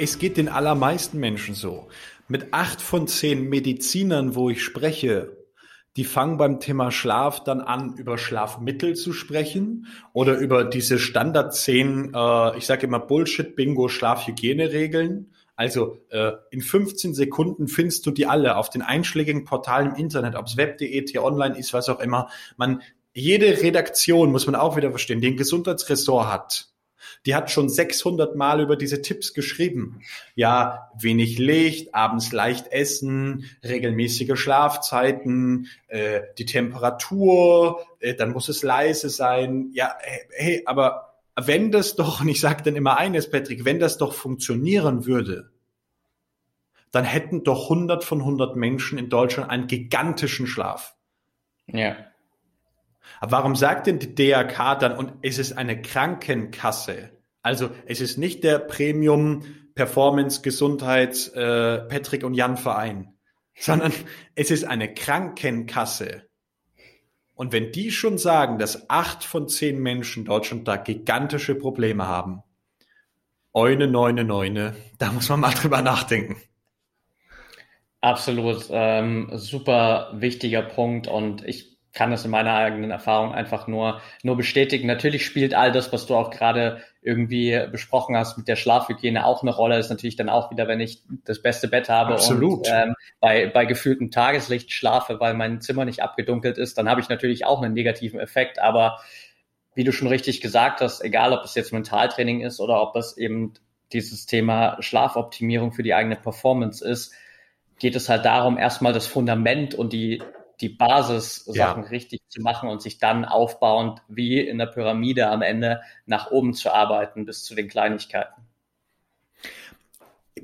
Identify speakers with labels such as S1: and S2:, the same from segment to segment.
S1: es geht den allermeisten Menschen so. Mit acht von zehn Medizinern, wo ich spreche, die fangen beim Thema Schlaf dann an, über Schlafmittel zu sprechen oder über diese Standard zehn, äh, ich sage immer Bullshit-Bingo, Schlafhygieneregeln. Also äh, in 15 Sekunden findest du die alle auf den einschlägigen Portalen im Internet, ob es web.de, t-online ist, was auch immer. Man, jede Redaktion, muss man auch wieder verstehen, die ein Gesundheitsressort hat, die hat schon 600 Mal über diese Tipps geschrieben. Ja, wenig Licht, abends leicht essen, regelmäßige Schlafzeiten, äh, die Temperatur, äh, dann muss es leise sein. Ja, hey, aber wenn das doch, und ich sage dann immer eines, Patrick, wenn das doch funktionieren würde, dann hätten doch 100 von 100 Menschen in Deutschland einen gigantischen Schlaf.
S2: Ja.
S1: Aber warum sagt denn die DRK dann, und es ist eine Krankenkasse? Also es ist nicht der Premium Performance Gesundheits äh, Patrick und Jan Verein, sondern es ist eine Krankenkasse. Und wenn die schon sagen, dass acht von zehn Menschen Deutschland da gigantische Probleme haben, Eune, neune, neune, da muss man mal drüber nachdenken.
S2: Absolut, ähm, super wichtiger Punkt und ich kann das in meiner eigenen Erfahrung einfach nur, nur bestätigen. Natürlich spielt all das, was du auch gerade irgendwie besprochen hast mit der Schlafhygiene auch eine Rolle. Ist natürlich dann auch wieder, wenn ich das beste Bett habe
S1: Absolut.
S2: und ähm, bei, bei gefühltem Tageslicht schlafe, weil mein Zimmer nicht abgedunkelt ist, dann habe ich natürlich auch einen negativen Effekt. Aber wie du schon richtig gesagt hast, egal ob es jetzt Mentaltraining ist oder ob es eben dieses Thema Schlafoptimierung für die eigene Performance ist, geht es halt darum, erstmal das Fundament und die die Basis-Sachen ja. richtig zu machen und sich dann aufbauend wie in der Pyramide am Ende nach oben zu arbeiten bis zu den Kleinigkeiten.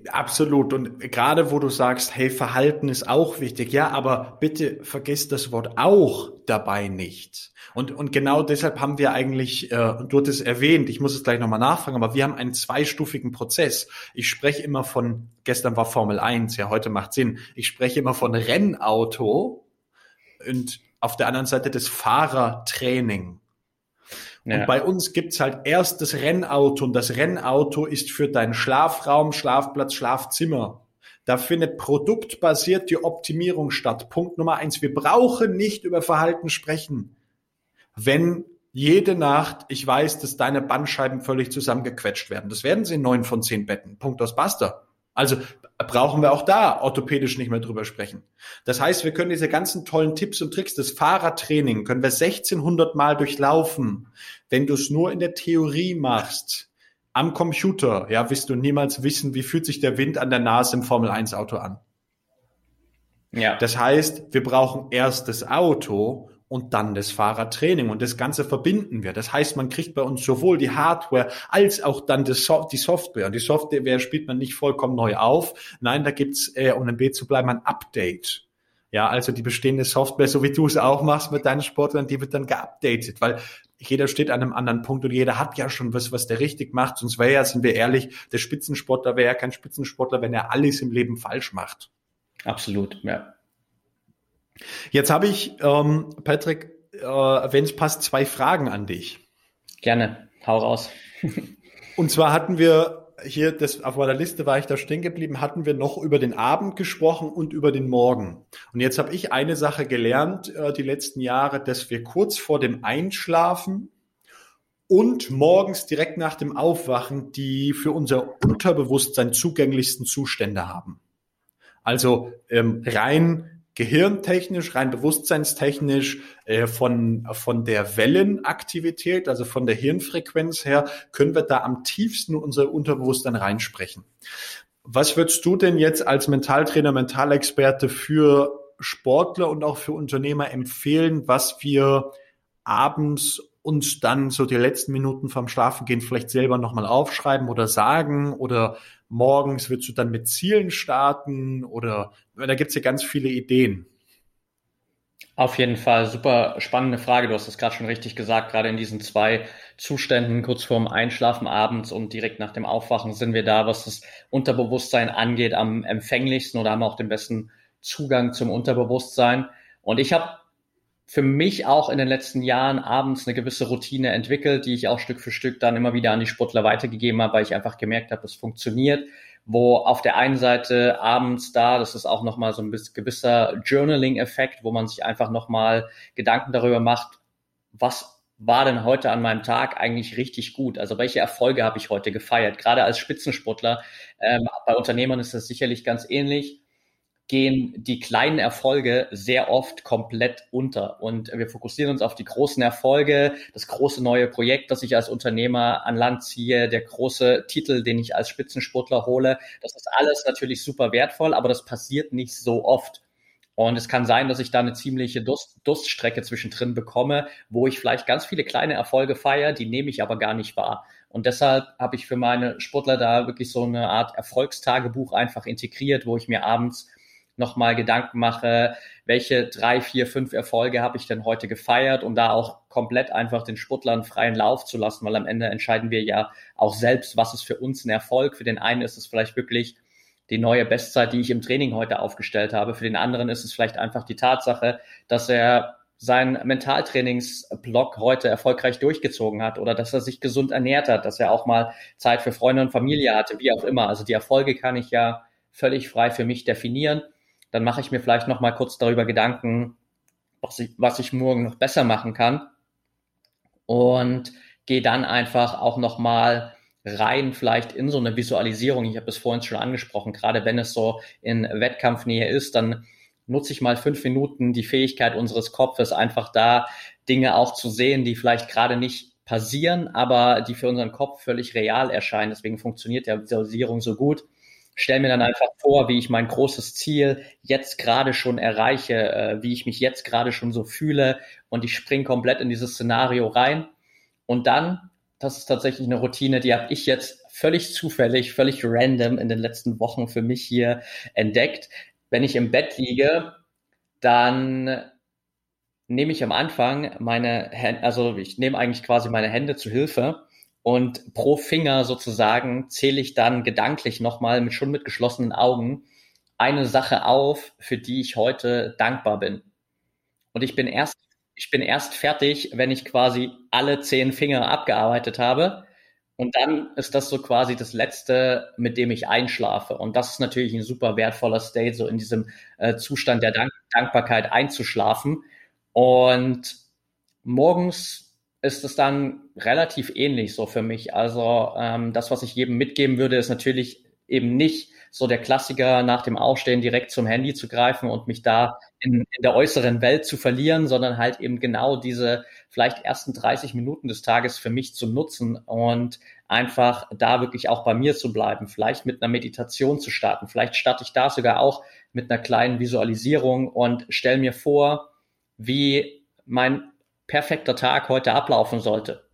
S1: Absolut. Und gerade wo du sagst, hey, Verhalten ist auch wichtig. Ja, aber bitte vergiss das Wort auch dabei nicht. Und, und genau deshalb haben wir eigentlich, äh, du hattest es erwähnt, ich muss es gleich nochmal nachfragen, aber wir haben einen zweistufigen Prozess. Ich spreche immer von, gestern war Formel 1, ja, heute macht Sinn. Ich spreche immer von Rennauto, und auf der anderen Seite das Fahrertraining. Ja. Und bei uns gibt's halt erst das Rennauto und das Rennauto ist für deinen Schlafraum, Schlafplatz, Schlafzimmer. Da findet produktbasiert die Optimierung statt. Punkt Nummer eins. Wir brauchen nicht über Verhalten sprechen. Wenn jede Nacht, ich weiß, dass deine Bandscheiben völlig zusammengequetscht werden. Das werden sie in neun von zehn Betten. Punkt aus Basta. Also brauchen wir auch da orthopädisch nicht mehr drüber sprechen. Das heißt, wir können diese ganzen tollen Tipps und Tricks des Fahrradtraining können wir 1600 Mal durchlaufen. Wenn du es nur in der Theorie machst, am Computer, ja, wirst du niemals wissen, wie fühlt sich der Wind an der Nase im Formel 1 Auto an. Ja. Das heißt, wir brauchen erst das Auto und dann das Fahrertraining und das Ganze verbinden wir. Das heißt, man kriegt bei uns sowohl die Hardware als auch dann die Software. Und die Software spielt man nicht vollkommen neu auf. Nein, da gibt's, äh, um im B zu bleiben, ein Update. Ja, also die bestehende Software, so wie du es auch machst mit deinen Sportlern, die wird dann geupdatet, weil jeder steht an einem anderen Punkt und jeder hat ja schon was, was der richtig macht. Sonst wäre ja, sind wir ehrlich, der Spitzensportler wäre ja kein Spitzensportler, wenn er alles im Leben falsch macht.
S2: Absolut, ja.
S1: Jetzt habe ich, ähm, Patrick, äh, wenn es passt, zwei Fragen an dich.
S2: Gerne, hau raus.
S1: Und zwar hatten wir hier, das, auf meiner Liste war ich da stehen geblieben, hatten wir noch über den Abend gesprochen und über den Morgen. Und jetzt habe ich eine Sache gelernt äh, die letzten Jahre, dass wir kurz vor dem Einschlafen und morgens direkt nach dem Aufwachen die für unser Unterbewusstsein zugänglichsten Zustände haben. Also ähm, rein gehirntechnisch, rein bewusstseinstechnisch, äh, von, von der Wellenaktivität, also von der Hirnfrequenz her, können wir da am tiefsten unser Unterbewusstsein reinsprechen. Was würdest du denn jetzt als Mentaltrainer, Mentalexperte für Sportler und auch für Unternehmer empfehlen, was wir abends uns dann so die letzten Minuten vom Schlafengehen vielleicht selber nochmal aufschreiben oder sagen oder morgens willst du dann mit Zielen starten oder da gibt's ja ganz viele Ideen.
S2: Auf jeden Fall, super spannende Frage. Du hast es gerade schon richtig gesagt. Gerade in diesen zwei Zuständen, kurz vorm Einschlafen abends und direkt nach dem Aufwachen, sind wir da, was das Unterbewusstsein angeht, am empfänglichsten oder haben auch den besten Zugang zum Unterbewusstsein. Und ich habe für mich auch in den letzten Jahren abends eine gewisse Routine entwickelt, die ich auch Stück für Stück dann immer wieder an die Sportler weitergegeben habe, weil ich einfach gemerkt habe, es funktioniert. Wo auf der einen Seite abends da, das ist auch nochmal so ein gewisser Journaling-Effekt, wo man sich einfach nochmal Gedanken darüber macht, was war denn heute an meinem Tag eigentlich richtig gut? Also welche Erfolge habe ich heute gefeiert? Gerade als Spitzensportler, ähm, bei Unternehmern ist das sicherlich ganz ähnlich gehen die kleinen Erfolge sehr oft komplett unter. Und wir fokussieren uns auf die großen Erfolge, das große neue Projekt, das ich als Unternehmer an Land ziehe, der große Titel, den ich als Spitzensportler hole. Das ist alles natürlich super wertvoll, aber das passiert nicht so oft. Und es kann sein, dass ich da eine ziemliche Durst, Durststrecke zwischendrin bekomme, wo ich vielleicht ganz viele kleine Erfolge feiere, die nehme ich aber gar nicht wahr. Und deshalb habe ich für meine Sportler da wirklich so eine Art Erfolgstagebuch einfach integriert, wo ich mir abends nochmal Gedanken mache, welche drei, vier, fünf Erfolge habe ich denn heute gefeiert, um da auch komplett einfach den Sportlern freien Lauf zu lassen, weil am Ende entscheiden wir ja auch selbst, was ist für uns ein Erfolg. Für den einen ist es vielleicht wirklich die neue Bestzeit, die ich im Training heute aufgestellt habe. Für den anderen ist es vielleicht einfach die Tatsache, dass er seinen Mentaltrainingsblock heute erfolgreich durchgezogen hat oder dass er sich gesund ernährt hat, dass er auch mal Zeit für Freunde und Familie hatte, wie auch immer. Also die Erfolge kann ich ja völlig frei für mich definieren dann mache ich mir vielleicht noch mal kurz darüber Gedanken, was ich, was ich morgen noch besser machen kann und gehe dann einfach auch noch mal rein vielleicht in so eine Visualisierung. Ich habe es vorhin schon angesprochen, gerade wenn es so in Wettkampfnähe ist, dann nutze ich mal fünf Minuten die Fähigkeit unseres Kopfes, einfach da Dinge auch zu sehen, die vielleicht gerade nicht passieren, aber die für unseren Kopf völlig real erscheinen. Deswegen funktioniert ja Visualisierung so gut stelle mir dann einfach vor, wie ich mein großes Ziel jetzt gerade schon erreiche, äh, wie ich mich jetzt gerade schon so fühle und ich springe komplett in dieses Szenario rein. Und dann, das ist tatsächlich eine Routine, die habe ich jetzt völlig zufällig, völlig random in den letzten Wochen für mich hier entdeckt. Wenn ich im Bett liege, dann nehme ich am Anfang meine Hände, also ich nehme eigentlich quasi meine Hände zu Hilfe und pro Finger sozusagen zähle ich dann gedanklich nochmal mit schon mit geschlossenen Augen eine Sache auf, für die ich heute dankbar bin. Und ich bin erst, ich bin erst fertig, wenn ich quasi alle zehn Finger abgearbeitet habe. Und dann ist das so quasi das Letzte, mit dem ich einschlafe. Und das ist natürlich ein super wertvoller State, so in diesem äh, Zustand der Dank Dankbarkeit einzuschlafen. Und morgens ist es dann relativ ähnlich so für mich. Also ähm, das, was ich jedem mitgeben würde, ist natürlich eben nicht so der Klassiker nach dem Aufstehen direkt zum Handy zu greifen und mich da in, in der äußeren Welt zu verlieren, sondern halt eben genau diese vielleicht ersten 30 Minuten des Tages für mich zu nutzen und einfach da wirklich auch bei mir zu bleiben, vielleicht mit einer Meditation zu starten. Vielleicht starte ich da sogar auch mit einer kleinen Visualisierung und stelle mir vor, wie mein perfekter Tag heute ablaufen sollte.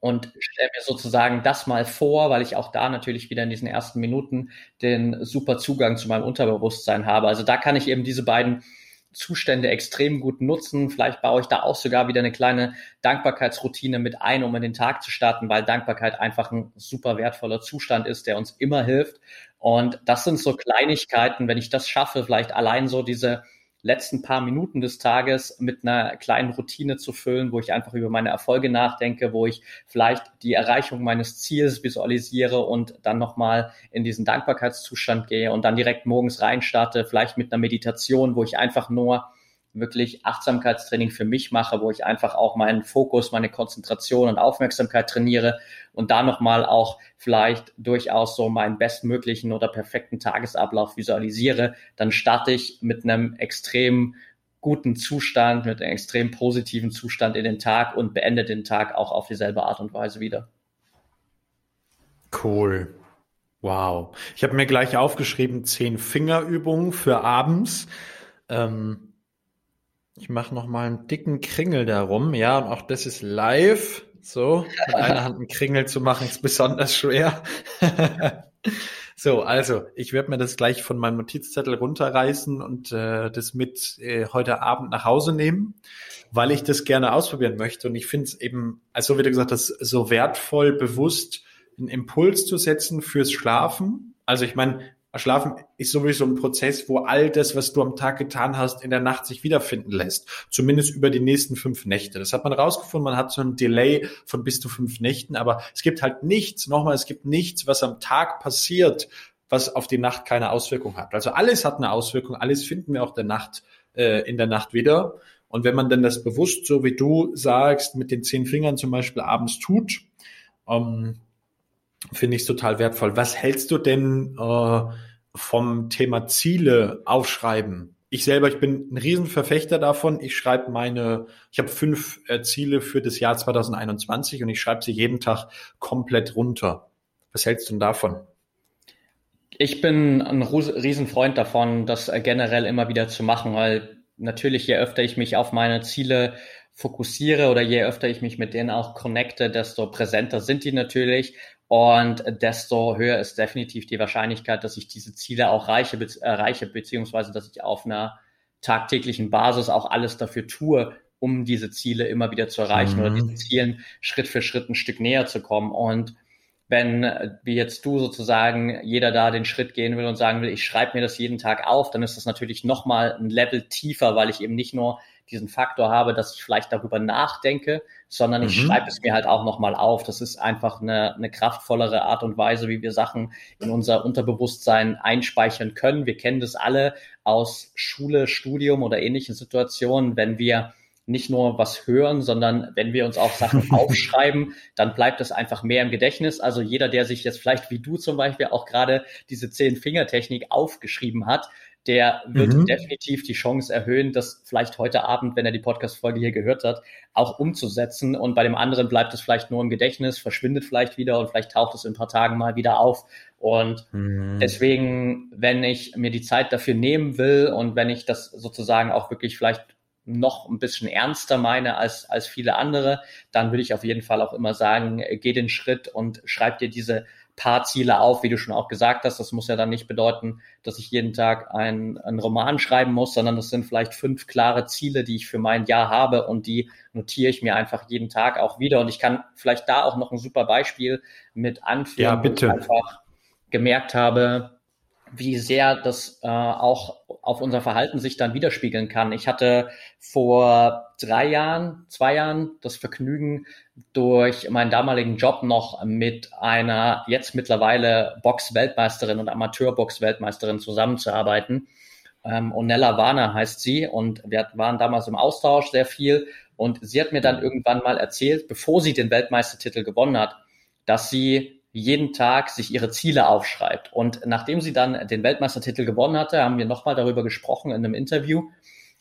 S2: Und stelle mir sozusagen das mal vor, weil ich auch da natürlich wieder in diesen ersten Minuten den super Zugang zu meinem Unterbewusstsein habe. Also da kann ich eben diese beiden Zustände extrem gut nutzen. Vielleicht baue ich da auch sogar wieder eine kleine Dankbarkeitsroutine mit ein, um in den Tag zu starten, weil Dankbarkeit einfach ein super wertvoller Zustand ist, der uns immer hilft. Und das sind so Kleinigkeiten, wenn ich das schaffe, vielleicht allein so diese letzten paar Minuten des Tages mit einer kleinen Routine zu füllen, wo ich einfach über meine Erfolge nachdenke, wo ich vielleicht die Erreichung meines Ziels visualisiere und dann nochmal in diesen Dankbarkeitszustand gehe und dann direkt morgens reinstarte, vielleicht mit einer Meditation, wo ich einfach nur wirklich Achtsamkeitstraining für mich mache, wo ich einfach auch meinen Fokus, meine Konzentration und Aufmerksamkeit trainiere und da nochmal auch vielleicht durchaus so meinen bestmöglichen oder perfekten Tagesablauf visualisiere, dann starte ich mit einem extrem guten Zustand, mit einem extrem positiven Zustand in den Tag und beende den Tag auch auf dieselbe Art und Weise wieder.
S1: Cool. Wow. Ich habe mir gleich aufgeschrieben, zehn Fingerübungen für abends. Ähm ich mache noch mal einen dicken Kringel darum. Ja, und auch das ist live. So, mit einer Hand einen Kringel zu machen, ist besonders schwer. so, also, ich werde mir das gleich von meinem Notizzettel runterreißen und äh, das mit äh, heute Abend nach Hause nehmen, weil ich das gerne ausprobieren möchte. Und ich finde es eben, also wie du gesagt hast, so wertvoll, bewusst einen Impuls zu setzen fürs Schlafen. Also ich meine, Schlafen ist sowieso ein Prozess, wo all das, was du am Tag getan hast, in der Nacht sich wiederfinden lässt. Zumindest über die nächsten fünf Nächte. Das hat man rausgefunden. Man hat so ein Delay von bis zu fünf Nächten. Aber es gibt halt nichts, nochmal, es gibt nichts, was am Tag passiert, was auf die Nacht keine Auswirkung hat. Also alles hat eine Auswirkung. Alles finden wir auch der Nacht, äh, in der Nacht wieder. Und wenn man dann das bewusst, so wie du sagst, mit den zehn Fingern zum Beispiel abends tut, ähm, finde ich total wertvoll. Was hältst du denn äh, vom Thema Ziele aufschreiben? Ich selber, ich bin ein Riesenverfechter davon. Ich schreibe meine, ich habe fünf äh, Ziele für das Jahr 2021 und ich schreibe sie jeden Tag komplett runter. Was hältst du denn davon?
S2: Ich bin ein Riesenfreund davon, das äh, generell immer wieder zu machen, weil natürlich, je öfter ich mich auf meine Ziele fokussiere oder je öfter ich mich mit denen auch connecte, desto präsenter sind die natürlich und desto höher ist definitiv die Wahrscheinlichkeit, dass ich diese Ziele auch reiche, be erreiche, beziehungsweise dass ich auf einer tagtäglichen Basis auch alles dafür tue, um diese Ziele immer wieder zu erreichen mhm. oder diesen Zielen Schritt für Schritt ein Stück näher zu kommen. Und wenn, wie jetzt du sozusagen, jeder da den Schritt gehen will und sagen will, ich schreibe mir das jeden Tag auf, dann ist das natürlich nochmal ein Level tiefer, weil ich eben nicht nur diesen Faktor habe, dass ich vielleicht darüber nachdenke, sondern ich mhm. schreibe es mir halt auch nochmal auf. Das ist einfach eine, eine kraftvollere Art und Weise, wie wir Sachen in unser Unterbewusstsein einspeichern können. Wir kennen das alle aus Schule, Studium oder ähnlichen Situationen, wenn wir nicht nur was hören, sondern wenn wir uns auch Sachen aufschreiben, dann bleibt das einfach mehr im Gedächtnis. Also jeder, der sich jetzt vielleicht wie du zum Beispiel auch gerade diese Zehn-Finger-Technik aufgeschrieben hat, der wird mhm. definitiv die Chance erhöhen, das vielleicht heute Abend, wenn er die Podcast-Folge hier gehört hat, auch umzusetzen. Und bei dem anderen bleibt es vielleicht nur im Gedächtnis, verschwindet vielleicht wieder und vielleicht taucht es in ein paar Tagen mal wieder auf. Und mhm. deswegen, wenn ich mir die Zeit dafür nehmen will und wenn ich das sozusagen auch wirklich vielleicht noch ein bisschen ernster meine als, als viele andere, dann würde ich auf jeden Fall auch immer sagen, geh den Schritt und schreib dir diese paar Ziele auf, wie du schon auch gesagt hast. Das muss ja dann nicht bedeuten, dass ich jeden Tag ein, einen Roman schreiben muss, sondern das sind vielleicht fünf klare Ziele, die ich für mein Jahr habe und die notiere ich mir einfach jeden Tag auch wieder. Und ich kann vielleicht da auch noch ein super Beispiel mit anführen,
S1: ja, bitte.
S2: wo ich einfach gemerkt habe, wie sehr das äh, auch auf unser Verhalten sich dann widerspiegeln kann. Ich hatte vor drei Jahren, zwei Jahren das Vergnügen, durch meinen damaligen Job noch mit einer jetzt mittlerweile Box-Weltmeisterin und Amateur-Box-Weltmeisterin zusammenzuarbeiten. Ähm, Onella Warner heißt sie und wir waren damals im Austausch sehr viel und sie hat mir dann irgendwann mal erzählt, bevor sie den Weltmeistertitel gewonnen hat, dass sie jeden Tag sich ihre Ziele aufschreibt. Und nachdem sie dann den Weltmeistertitel gewonnen hatte, haben wir nochmal darüber gesprochen in einem Interview.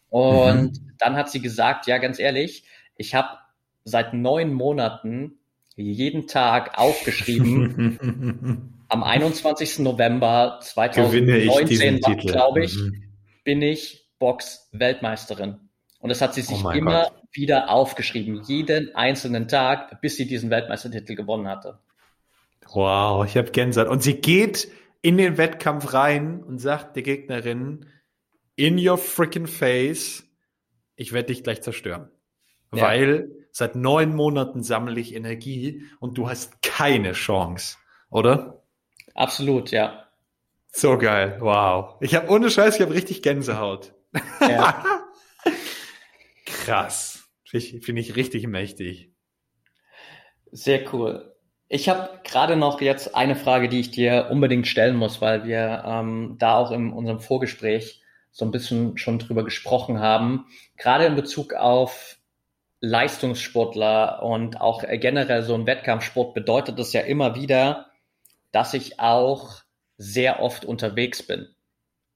S2: Und mhm. dann hat sie gesagt, ja, ganz ehrlich, ich habe seit neun Monaten jeden Tag aufgeschrieben. Am 21. November 2019, glaube ich, mhm. bin ich Box-Weltmeisterin. Und das hat sie sich oh immer Gott. wieder aufgeschrieben, jeden einzelnen Tag, bis sie diesen Weltmeistertitel gewonnen hatte.
S1: Wow, ich habe Gänsehaut. Und sie geht in den Wettkampf rein und sagt der Gegnerin, in your freaking face, ich werde dich gleich zerstören. Ja. Weil seit neun Monaten sammle ich Energie und du hast keine Chance, oder?
S2: Absolut, ja.
S1: So geil, wow. Ich habe ohne Scheiß, ich habe richtig Gänsehaut. Ja. Krass. Finde ich, find ich richtig mächtig.
S2: Sehr cool. Ich habe gerade noch jetzt eine Frage, die ich dir unbedingt stellen muss, weil wir ähm, da auch in unserem Vorgespräch so ein bisschen schon drüber gesprochen haben. Gerade in Bezug auf Leistungssportler und auch generell so ein Wettkampfsport bedeutet es ja immer wieder, dass ich auch sehr oft unterwegs bin.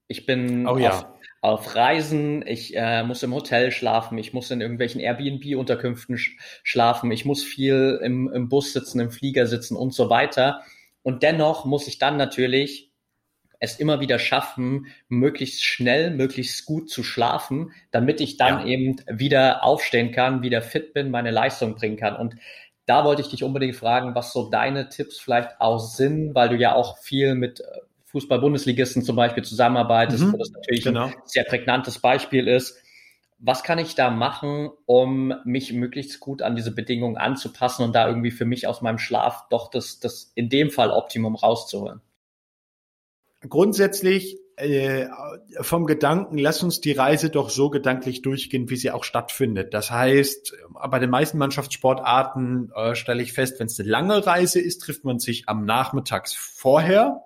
S2: Ich bin
S1: oh, ja
S2: auf Reisen, ich äh, muss im Hotel schlafen, ich muss in irgendwelchen Airbnb-Unterkünften sch schlafen, ich muss viel im, im Bus sitzen, im Flieger sitzen und so weiter. Und dennoch muss ich dann natürlich es immer wieder schaffen, möglichst schnell, möglichst gut zu schlafen, damit ich dann ja. eben wieder aufstehen kann, wieder fit bin, meine Leistung bringen kann. Und da wollte ich dich unbedingt fragen, was so deine Tipps vielleicht auch sind, weil du ja auch viel mit äh, Fußball-Bundesligisten zum Beispiel zusammenarbeitest, mhm, wo das natürlich genau. ein sehr prägnantes Beispiel ist. Was kann ich da machen, um mich möglichst gut an diese Bedingungen anzupassen und da irgendwie für mich aus meinem Schlaf doch das, das in dem Fall Optimum rauszuholen?
S1: grundsätzlich äh, vom Gedanken, lass uns die Reise doch so gedanklich durchgehen, wie sie auch stattfindet. Das heißt, bei den meisten Mannschaftssportarten äh, stelle ich fest, wenn es eine lange Reise ist, trifft man sich am Nachmittags vorher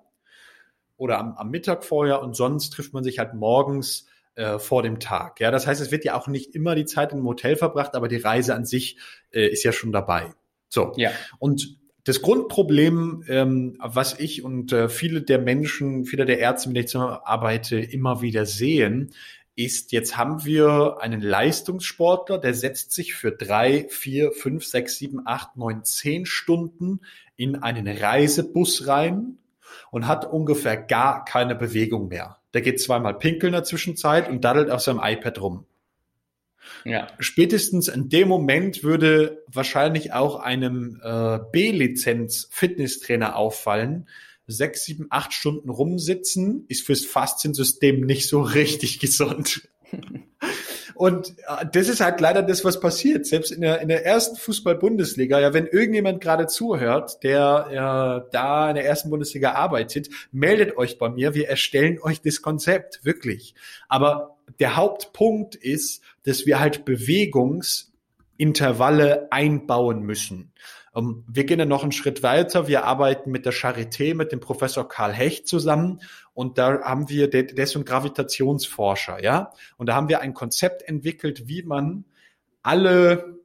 S1: oder am, am Mittag vorher und sonst trifft man sich halt morgens äh, vor dem Tag. Ja, das heißt, es wird ja auch nicht immer die Zeit im Hotel verbracht, aber die Reise an sich äh, ist ja schon dabei. So. Ja. Und das Grundproblem, ähm, was ich und äh, viele der Menschen, viele der Ärzte, mit denen ich arbeite, immer wieder sehen, ist, jetzt haben wir einen Leistungssportler, der setzt sich für drei, vier, fünf, sechs, sieben, acht, neun, zehn Stunden in einen Reisebus rein und hat ungefähr gar keine Bewegung mehr. Der geht zweimal pinkeln in der Zwischenzeit und daddelt auf seinem iPad rum. Ja. Spätestens in dem Moment würde wahrscheinlich auch einem äh, B-Lizenz-Fitnesstrainer auffallen, sechs, sieben, acht Stunden rumsitzen ist fürs Fasziensystem nicht so richtig gesund. Und äh, das ist halt leider das, was passiert. Selbst in der, in der ersten Fußball-Bundesliga, ja, wenn irgendjemand gerade zuhört, der äh, da in der ersten Bundesliga arbeitet, meldet euch bei mir. Wir erstellen euch das Konzept, wirklich. Aber der Hauptpunkt ist, dass wir halt Bewegungsintervalle einbauen müssen. Ähm, wir gehen dann noch einen Schritt weiter. Wir arbeiten mit der Charité, mit dem Professor Karl Hecht zusammen. Und da haben wir, der, der ist ein Gravitationsforscher, ja. Und da haben wir ein Konzept entwickelt, wie man alle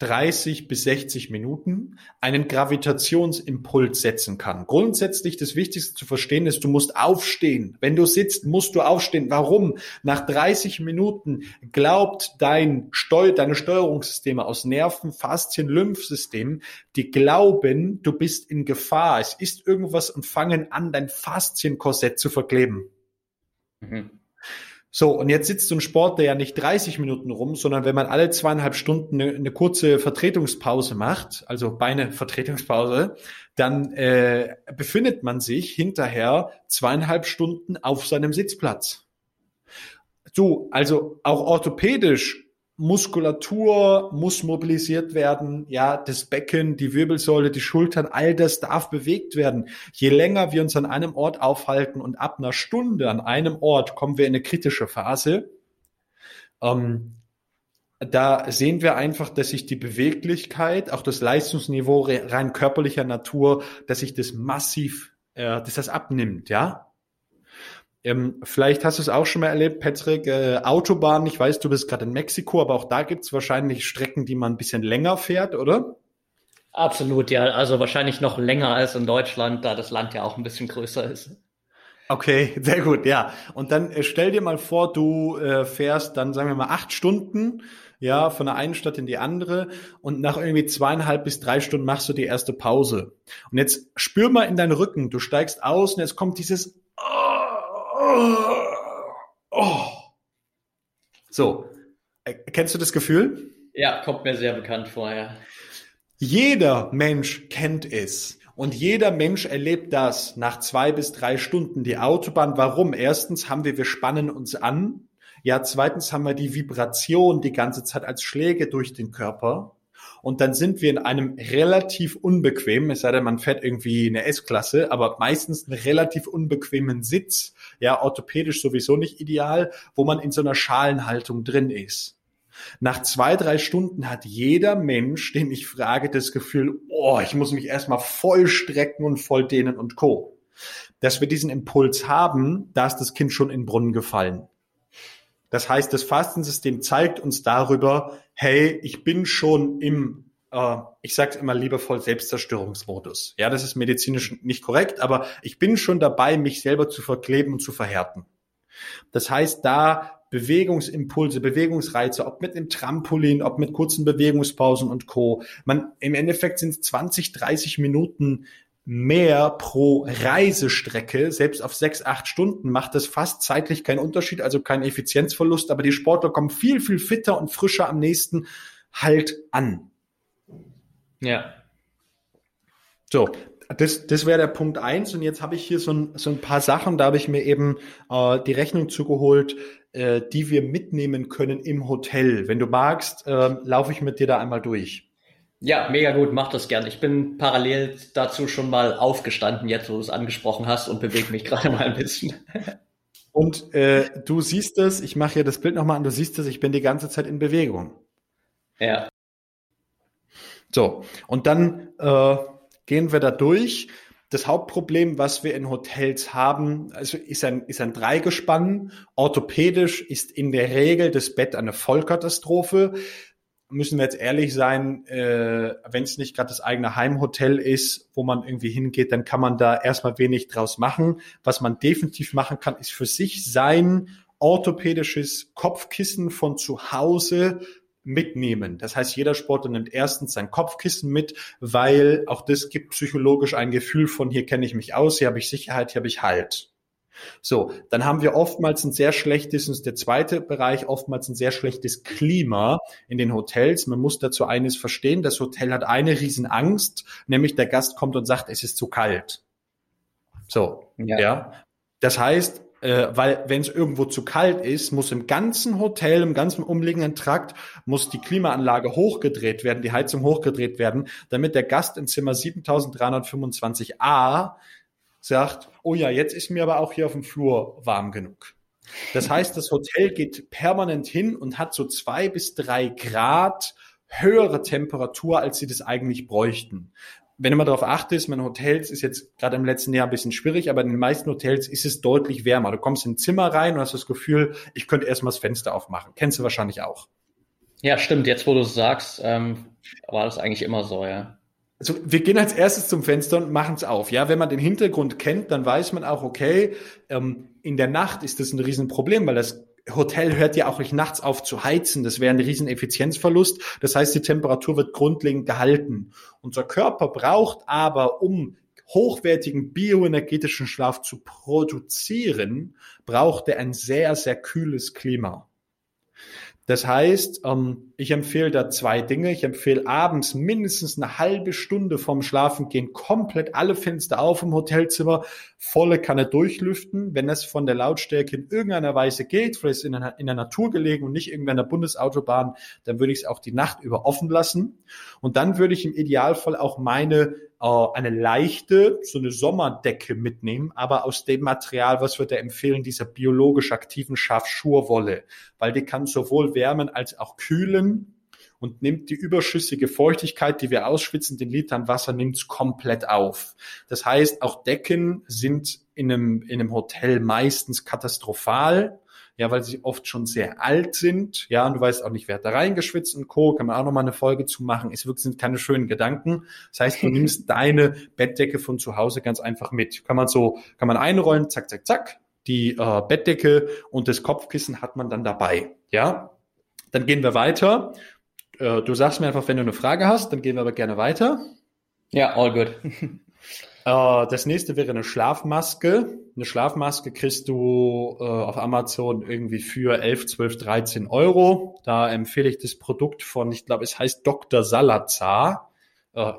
S1: 30 bis 60 Minuten einen Gravitationsimpuls setzen kann. Grundsätzlich das Wichtigste zu verstehen ist, du musst aufstehen. Wenn du sitzt, musst du aufstehen. Warum? Nach 30 Minuten glaubt dein Steu deine Steuerungssysteme aus Nerven, Faszien, Lymphsystemen, die glauben, du bist in Gefahr. Es ist irgendwas und fangen an, dein Faszienkorsett zu verkleben. Mhm. So, und jetzt sitzt so ein Sportler ja nicht 30 Minuten rum, sondern wenn man alle zweieinhalb Stunden eine, eine kurze Vertretungspause macht, also Beine Vertretungspause, dann äh, befindet man sich hinterher zweieinhalb Stunden auf seinem Sitzplatz. So, also auch orthopädisch Muskulatur muss mobilisiert werden, ja, das Becken, die Wirbelsäule, die Schultern, all das darf bewegt werden. Je länger wir uns an einem Ort aufhalten und ab einer Stunde an einem Ort kommen wir in eine kritische Phase, ähm, da sehen wir einfach, dass sich die Beweglichkeit, auch das Leistungsniveau rein körperlicher Natur, dass sich das massiv, äh, dass das abnimmt, ja. Ähm, vielleicht hast du es auch schon mal erlebt, Patrick, äh, Autobahn, ich weiß, du bist gerade in Mexiko, aber auch da gibt es wahrscheinlich Strecken, die man ein bisschen länger fährt, oder?
S2: Absolut, ja. Also wahrscheinlich noch länger als in Deutschland, da das Land ja auch ein bisschen größer ist.
S1: Okay, sehr gut, ja. Und dann äh, stell dir mal vor, du äh, fährst dann, sagen wir mal, acht Stunden, ja, von der einen Stadt in die andere und nach irgendwie zweieinhalb bis drei Stunden machst du die erste Pause. Und jetzt spür mal in deinen Rücken, du steigst aus und jetzt kommt dieses Oh. So, äh, kennst du das Gefühl?
S2: Ja, kommt mir sehr bekannt vorher.
S1: Jeder Mensch kennt es. Und jeder Mensch erlebt das nach zwei bis drei Stunden. Die Autobahn, warum? Erstens haben wir, wir spannen uns an. Ja, zweitens haben wir die Vibration die ganze Zeit als Schläge durch den Körper. Und dann sind wir in einem relativ unbequemen, es sei denn, man fährt irgendwie eine S-Klasse, aber meistens einen relativ unbequemen Sitz, ja, orthopädisch sowieso nicht ideal, wo man in so einer Schalenhaltung drin ist. Nach zwei, drei Stunden hat jeder Mensch, den ich frage, das Gefühl, oh, ich muss mich erstmal voll strecken und voll dehnen und co. Dass wir diesen Impuls haben, da ist das Kind schon in den Brunnen gefallen. Das heißt, das Fastensystem zeigt uns darüber, hey, ich bin schon im, äh, ich sage es immer liebevoll, Selbstzerstörungsmodus. Ja, das ist medizinisch nicht korrekt, aber ich bin schon dabei, mich selber zu verkleben und zu verhärten. Das heißt, da Bewegungsimpulse, Bewegungsreize, ob mit einem Trampolin, ob mit kurzen Bewegungspausen und Co. Man, im Endeffekt sind es 20, 30 Minuten mehr pro Reisestrecke, selbst auf sechs, acht Stunden macht das fast zeitlich keinen Unterschied, also kein Effizienzverlust, aber die Sportler kommen viel, viel fitter und frischer am nächsten Halt an.
S2: Ja.
S1: So, das, das wäre der Punkt eins und jetzt habe ich hier so ein, so ein paar Sachen, da habe ich mir eben äh, die Rechnung zugeholt, äh, die wir mitnehmen können im Hotel. Wenn du magst, äh, laufe ich mit dir da einmal durch.
S2: Ja, mega gut, mach das gern. Ich bin parallel dazu schon mal aufgestanden, jetzt wo du es angesprochen hast und bewege mich gerade mal ein bisschen.
S1: Und äh, du siehst es, ich mache hier das Bild nochmal an, du siehst es, ich bin die ganze Zeit in Bewegung.
S2: Ja.
S1: So, und dann äh, gehen wir da durch. Das Hauptproblem, was wir in Hotels haben, also ist ein, ist ein Dreigespann. Orthopädisch ist in der Regel das Bett eine Vollkatastrophe müssen wir jetzt ehrlich sein, äh, wenn es nicht gerade das eigene Heimhotel ist, wo man irgendwie hingeht, dann kann man da erstmal wenig draus machen. Was man definitiv machen kann, ist für sich sein orthopädisches Kopfkissen von zu Hause mitnehmen. Das heißt, jeder Sportler nimmt erstens sein Kopfkissen mit, weil auch das gibt psychologisch ein Gefühl von, hier kenne ich mich aus, hier habe ich Sicherheit, hier habe ich Halt. So, dann haben wir oftmals ein sehr schlechtes, und der zweite Bereich, oftmals ein sehr schlechtes Klima in den Hotels. Man muss dazu eines verstehen, das Hotel hat eine Riesenangst, nämlich der Gast kommt und sagt, es ist zu kalt. So, ja. ja. Das heißt, äh, weil wenn es irgendwo zu kalt ist, muss im ganzen Hotel, im ganzen umliegenden Trakt, muss die Klimaanlage hochgedreht werden, die Heizung hochgedreht werden, damit der Gast im Zimmer 7325a sagt, oh ja, jetzt ist mir aber auch hier auf dem Flur warm genug. Das heißt, das Hotel geht permanent hin und hat so zwei bis drei Grad höhere Temperatur, als sie das eigentlich bräuchten. Wenn man darauf achtet, meine Hotels ist jetzt gerade im letzten Jahr ein bisschen schwierig, aber in den meisten Hotels ist es deutlich wärmer. Du kommst in ein Zimmer rein und hast das Gefühl, ich könnte erstmal das Fenster aufmachen. Kennst du wahrscheinlich auch.
S2: Ja, stimmt. Jetzt, wo du es sagst, ähm, war das eigentlich immer so, ja.
S1: Also wir gehen als erstes zum Fenster und machen es auf. Ja, wenn man den Hintergrund kennt, dann weiß man auch, okay, ähm, in der Nacht ist das ein Riesenproblem, weil das Hotel hört ja auch nicht nachts auf zu heizen. Das wäre ein riesen Effizienzverlust. Das heißt, die Temperatur wird grundlegend gehalten. Unser Körper braucht aber, um hochwertigen bioenergetischen Schlaf zu produzieren, braucht er ein sehr, sehr kühles Klima. Das heißt, ähm, ich empfehle da zwei Dinge. Ich empfehle abends mindestens eine halbe Stunde vorm Schlafengehen komplett alle Fenster auf im Hotelzimmer, volle Kanne durchlüften. Wenn das von der Lautstärke in irgendeiner Weise geht, vielleicht in der, in der Natur gelegen und nicht irgendwo in der Bundesautobahn, dann würde ich es auch die Nacht über offen lassen. Und dann würde ich im Idealfall auch meine äh, eine leichte, so eine Sommerdecke mitnehmen, aber aus dem Material, was wir da empfehlen, dieser biologisch aktiven Schafschurwolle, weil die kann sowohl wärmen als auch kühlen und nimmt die überschüssige Feuchtigkeit, die wir ausschwitzen, den Litern Wasser, nimmt es komplett auf. Das heißt, auch Decken sind in einem, in einem Hotel meistens katastrophal ja, weil sie oft schon sehr alt sind, ja, und du weißt auch nicht, wer hat da reingeschwitzt und Co., kann man auch nochmal eine Folge zu machen, es wirklich sind keine schönen Gedanken. Das heißt, du nimmst deine Bettdecke von zu Hause ganz einfach mit. Kann man so, kann man einrollen, zack, zack, zack, die äh, Bettdecke und das Kopfkissen hat man dann dabei, ja. Dann gehen wir weiter. Äh, du sagst mir einfach, wenn du eine Frage hast, dann gehen wir aber gerne weiter.
S2: Ja, all good.
S1: Äh, das nächste wäre eine Schlafmaske. Eine Schlafmaske kriegst du äh, auf Amazon irgendwie für 11, 12, 13 Euro. Da empfehle ich das Produkt von, ich glaube, es heißt Dr. Salazar.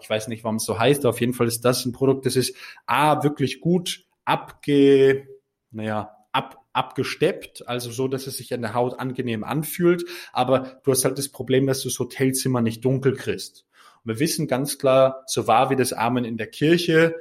S1: Ich weiß nicht, warum es so heißt. Auf jeden Fall ist das ein Produkt, das ist A, wirklich gut abge, naja, ab, abgesteppt, also so, dass es sich an der Haut angenehm anfühlt. Aber du hast halt das Problem, dass du das Hotelzimmer nicht dunkel kriegst. Und wir wissen ganz klar, so wahr wie das Amen in der Kirche,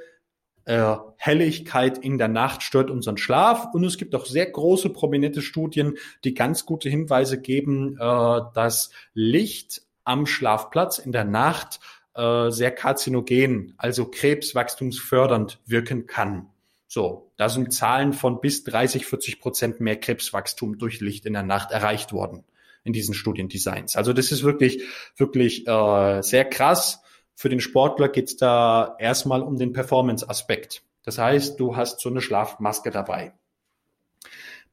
S1: äh, Helligkeit in der Nacht stört unseren Schlaf. Und es gibt auch sehr große prominente Studien, die ganz gute Hinweise geben, äh, dass Licht am Schlafplatz in der Nacht äh, sehr karzinogen, also krebswachstumsfördernd wirken kann. So, da sind Zahlen von bis 30, 40 Prozent mehr Krebswachstum durch Licht in der Nacht erreicht worden in diesen Studiendesigns. Also das ist wirklich, wirklich äh, sehr krass. Für den Sportler geht's da erstmal um den Performance-Aspekt. Das heißt, du hast so eine Schlafmaske dabei.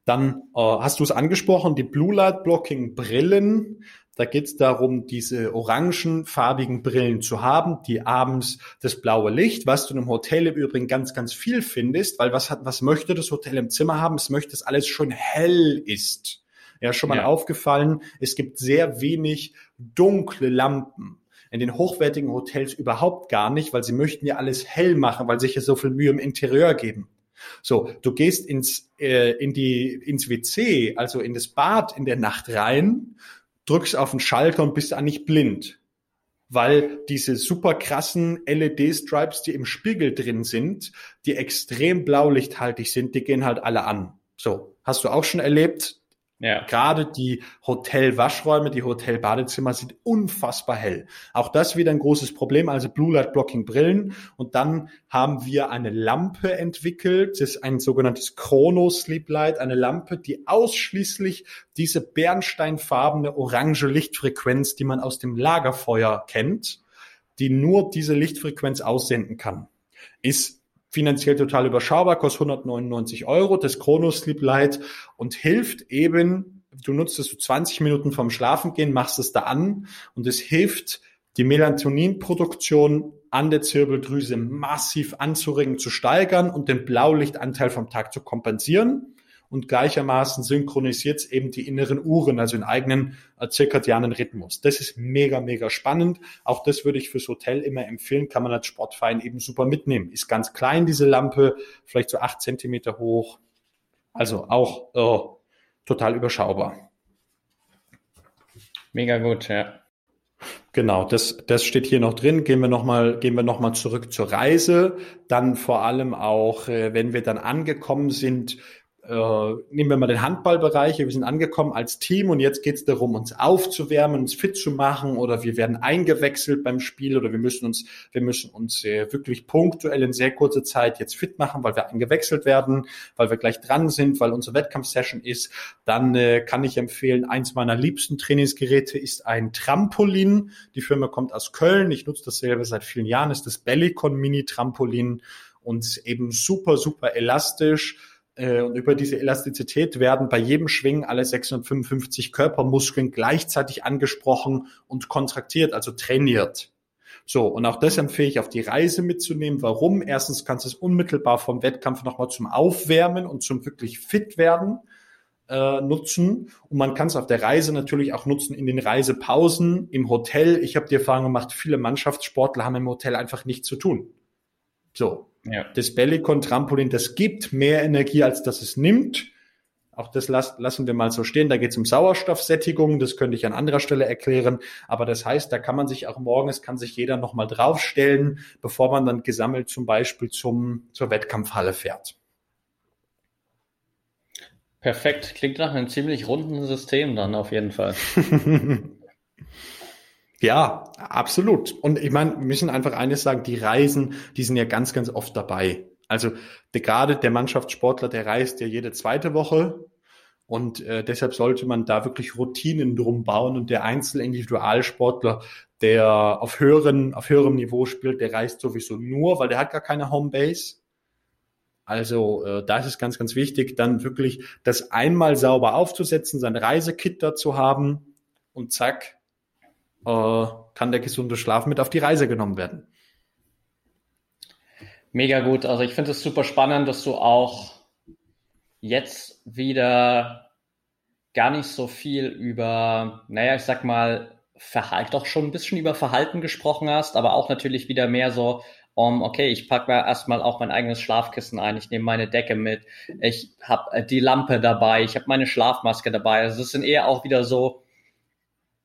S1: Dann äh, hast du es angesprochen, die Blue Light Blocking Brillen. Da geht es darum, diese orangenfarbigen Brillen zu haben, die abends das blaue Licht, was du im Hotel im Übrigen ganz, ganz viel findest, weil was hat, was möchte das Hotel im Zimmer haben? Es möchte, dass alles schon hell ist. Ja, schon mal ja. aufgefallen, es gibt sehr wenig dunkle Lampen in den hochwertigen Hotels überhaupt gar nicht, weil sie möchten ja alles hell machen, weil sich ja so viel Mühe im Interieur geben. So, du gehst ins, äh, in die, ins WC, also in das Bad in der Nacht rein, drückst auf den Schalter und bist eigentlich blind. weil diese super krassen LED-Stripes, die im Spiegel drin sind, die extrem blaulichthaltig sind, die gehen halt alle an. So, hast du auch schon erlebt? Ja. Gerade die Hotel-Waschräume, die Hotel-Badezimmer sind unfassbar hell. Auch das wieder ein großes Problem, also Blue Light Blocking Brillen. Und dann haben wir eine Lampe entwickelt, das ist ein sogenanntes Chrono Sleep Light, eine Lampe, die ausschließlich diese bernsteinfarbene orange Lichtfrequenz, die man aus dem Lagerfeuer kennt, die nur diese Lichtfrequenz aussenden kann. Ist finanziell total überschaubar, kostet 199 Euro, das Chrono Sleep Light und hilft eben, du nutzt es so 20 Minuten vom Schlafengehen, machst es da an und es hilft, die Melatoninproduktion an der Zirbeldrüse massiv anzuregen, zu steigern und den Blaulichtanteil vom Tag zu kompensieren und gleichermaßen synchronisiert es eben die inneren Uhren, also den eigenen äh, zirkadianen Rhythmus. Das ist mega, mega spannend. Auch das würde ich fürs Hotel immer empfehlen, kann man als Sportverein eben super mitnehmen. Ist ganz klein, diese Lampe, vielleicht so acht Zentimeter hoch. Also auch äh, total überschaubar.
S2: Mega gut, ja.
S1: Genau, das, das steht hier noch drin. Gehen wir nochmal, gehen wir noch mal zurück zur Reise. Dann vor allem auch, äh, wenn wir dann angekommen sind, nehmen wir mal den Handballbereich, wir sind angekommen als Team und jetzt geht es darum, uns aufzuwärmen, uns fit zu machen oder wir werden eingewechselt beim Spiel oder wir müssen uns, wir müssen uns äh, wirklich punktuell in sehr kurzer Zeit jetzt fit machen, weil wir eingewechselt werden, weil wir gleich dran sind, weil unsere Wettkampfsession ist. Dann äh, kann ich empfehlen, eins meiner liebsten Trainingsgeräte ist ein Trampolin. Die Firma kommt aus Köln. Ich nutze das selber seit vielen Jahren. Ist das Bellicon Mini Trampolin und eben super, super elastisch äh, und über diese Elastizität werden bei jedem Schwingen alle 655 Körpermuskeln gleichzeitig angesprochen und kontraktiert, also trainiert. So, und auch das empfehle ich auf die Reise mitzunehmen. Warum? Erstens kannst du es unmittelbar vom Wettkampf nochmal zum Aufwärmen und zum wirklich fit werden äh, nutzen. Und man kann es auf der Reise natürlich auch nutzen in den Reisepausen, im Hotel. Ich habe die Erfahrung gemacht, viele Mannschaftssportler haben im Hotel einfach nichts zu tun. So, ja. Das Bellicon-Trampolin, das gibt mehr Energie, als dass es nimmt. Auch das lassen wir mal so stehen. Da geht es um Sauerstoffsättigung. Das könnte ich an anderer Stelle erklären. Aber das heißt, da kann man sich auch morgens, kann sich jeder nochmal draufstellen, bevor man dann gesammelt zum Beispiel zum, zur Wettkampfhalle fährt.
S2: Perfekt. Klingt nach einem ziemlich runden System dann auf jeden Fall.
S1: Ja, absolut. Und ich meine, wir müssen einfach eines sagen, die Reisen, die sind ja ganz, ganz oft dabei. Also der, gerade der Mannschaftssportler, der reist ja jede zweite Woche und äh, deshalb sollte man da wirklich Routinen drum bauen und der Einzelindividualsportler, der auf höheren, auf höherem Niveau spielt, der reist sowieso nur, weil der hat gar keine Homebase. Also äh, da ist es ganz, ganz wichtig, dann wirklich das einmal sauber aufzusetzen, sein Reisekit dazu haben und zack, äh, kann der gesunde Schlaf mit auf die Reise genommen werden.
S2: Mega gut. Also ich finde es super spannend, dass du auch jetzt wieder gar nicht so viel über, naja, ich sag mal, Verhalten, doch schon ein bisschen über Verhalten gesprochen hast, aber auch natürlich wieder mehr so um, okay, ich packe mir erstmal auch mein eigenes Schlafkissen ein, ich nehme meine Decke mit, ich habe äh, die Lampe dabei, ich habe meine Schlafmaske dabei. Also es sind eher auch wieder so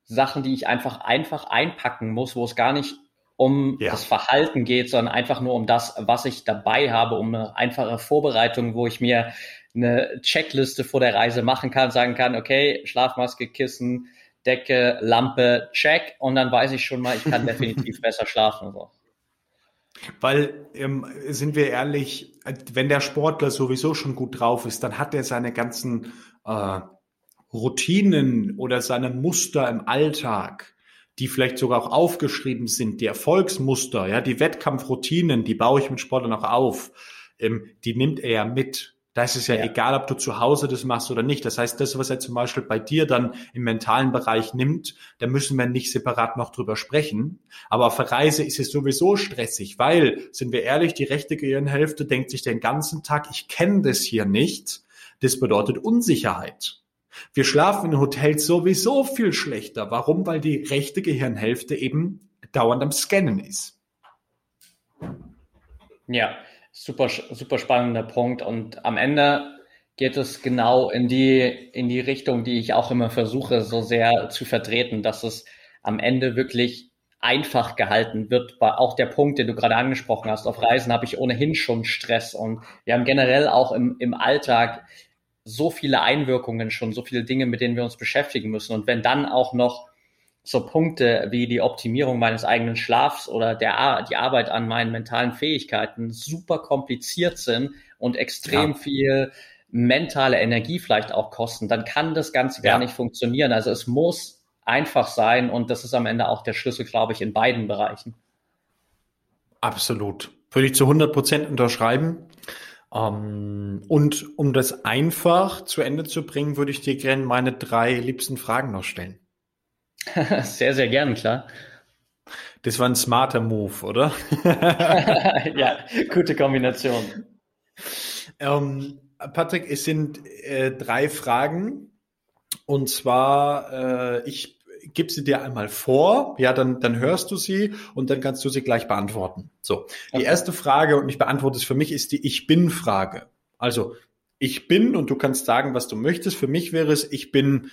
S2: Sachen, die ich einfach einfach einpacken muss, wo es gar nicht um ja. das Verhalten geht, sondern einfach nur um das, was ich dabei habe, um eine einfache Vorbereitung, wo ich mir eine Checkliste vor der Reise machen kann, sagen kann, okay, Schlafmaske, Kissen, Decke, Lampe, check und dann weiß ich schon mal, ich kann definitiv besser schlafen. So.
S1: Weil, ähm, sind wir ehrlich, wenn der Sportler sowieso schon gut drauf ist, dann hat er seine ganzen äh, Routinen oder seine Muster im Alltag, die vielleicht sogar auch aufgeschrieben sind, die Erfolgsmuster, ja, die Wettkampfroutinen, die baue ich mit Sportlern auch auf, ähm, die nimmt er ja mit. Da ist es ja, ja, egal, ob du zu Hause das machst oder nicht. Das heißt, das, was er zum Beispiel bei dir dann im mentalen Bereich nimmt, da müssen wir nicht separat noch drüber sprechen. Aber auf der Reise ist es sowieso stressig, weil, sind wir ehrlich, die rechte Gehirnhälfte denkt sich den ganzen Tag, ich kenne das hier nicht. Das bedeutet Unsicherheit. Wir schlafen in Hotels sowieso viel schlechter. Warum? Weil die rechte Gehirnhälfte eben dauernd am Scannen ist.
S2: Ja, super, super spannender Punkt. Und am Ende geht es genau in die, in die Richtung, die ich auch immer versuche, so sehr zu vertreten, dass es am Ende wirklich einfach gehalten wird. War auch der Punkt, den du gerade angesprochen hast. Auf Reisen habe ich ohnehin schon Stress und wir haben generell auch im, im Alltag so viele Einwirkungen schon, so viele Dinge, mit denen wir uns beschäftigen müssen. Und wenn dann auch noch so Punkte wie die Optimierung meines eigenen Schlafs oder der, die Arbeit an meinen mentalen Fähigkeiten super kompliziert sind und extrem ja. viel mentale Energie vielleicht auch kosten, dann kann das Ganze ja. gar nicht funktionieren. Also es muss einfach sein und das ist am Ende auch der Schlüssel, glaube ich, in beiden Bereichen.
S1: Absolut. Würde ich zu 100 Prozent unterschreiben. Um, ähm, und um das einfach zu Ende zu bringen, würde ich dir gerne meine drei liebsten Fragen noch stellen.
S2: sehr, sehr gern, klar.
S1: Das war ein smarter Move, oder?
S2: ja, gute Kombination.
S1: Ähm, Patrick, es sind äh, drei Fragen. Und zwar, äh, ich gebe sie dir einmal vor, ja, dann, dann hörst du sie und dann kannst du sie gleich beantworten. So, die okay. erste Frage, und ich beantworte es für mich, ist die Ich bin-Frage. Also, ich bin, und du kannst sagen, was du möchtest. Für mich wäre es, ich bin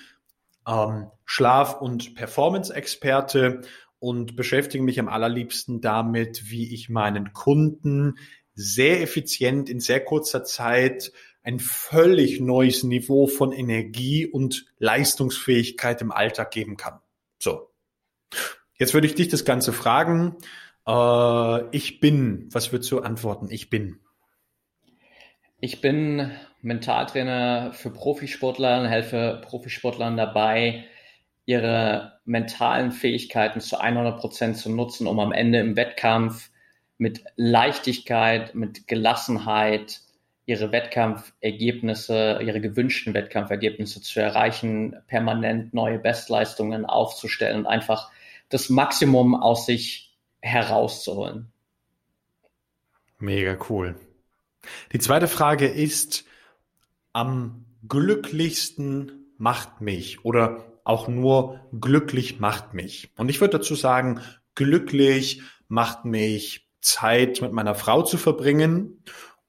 S1: ähm, Schlaf- und Performance-Experte und beschäftige mich am allerliebsten damit, wie ich meinen Kunden sehr effizient in sehr kurzer Zeit ein völlig neues Niveau von Energie und Leistungsfähigkeit im Alltag geben kann. So. Jetzt würde ich dich das Ganze fragen. Äh, ich bin, was würdest du antworten? Ich bin.
S2: Ich bin Mentaltrainer für Profisportler und helfe Profisportlern dabei, ihre mentalen Fähigkeiten zu 100 Prozent zu nutzen, um am Ende im Wettkampf mit Leichtigkeit, mit Gelassenheit, ihre Wettkampfergebnisse, ihre gewünschten Wettkampfergebnisse zu erreichen, permanent neue Bestleistungen aufzustellen und einfach das Maximum aus sich herauszuholen.
S1: Mega cool. Die zweite Frage ist, am glücklichsten macht mich oder auch nur glücklich macht mich. Und ich würde dazu sagen, glücklich macht mich Zeit mit meiner Frau zu verbringen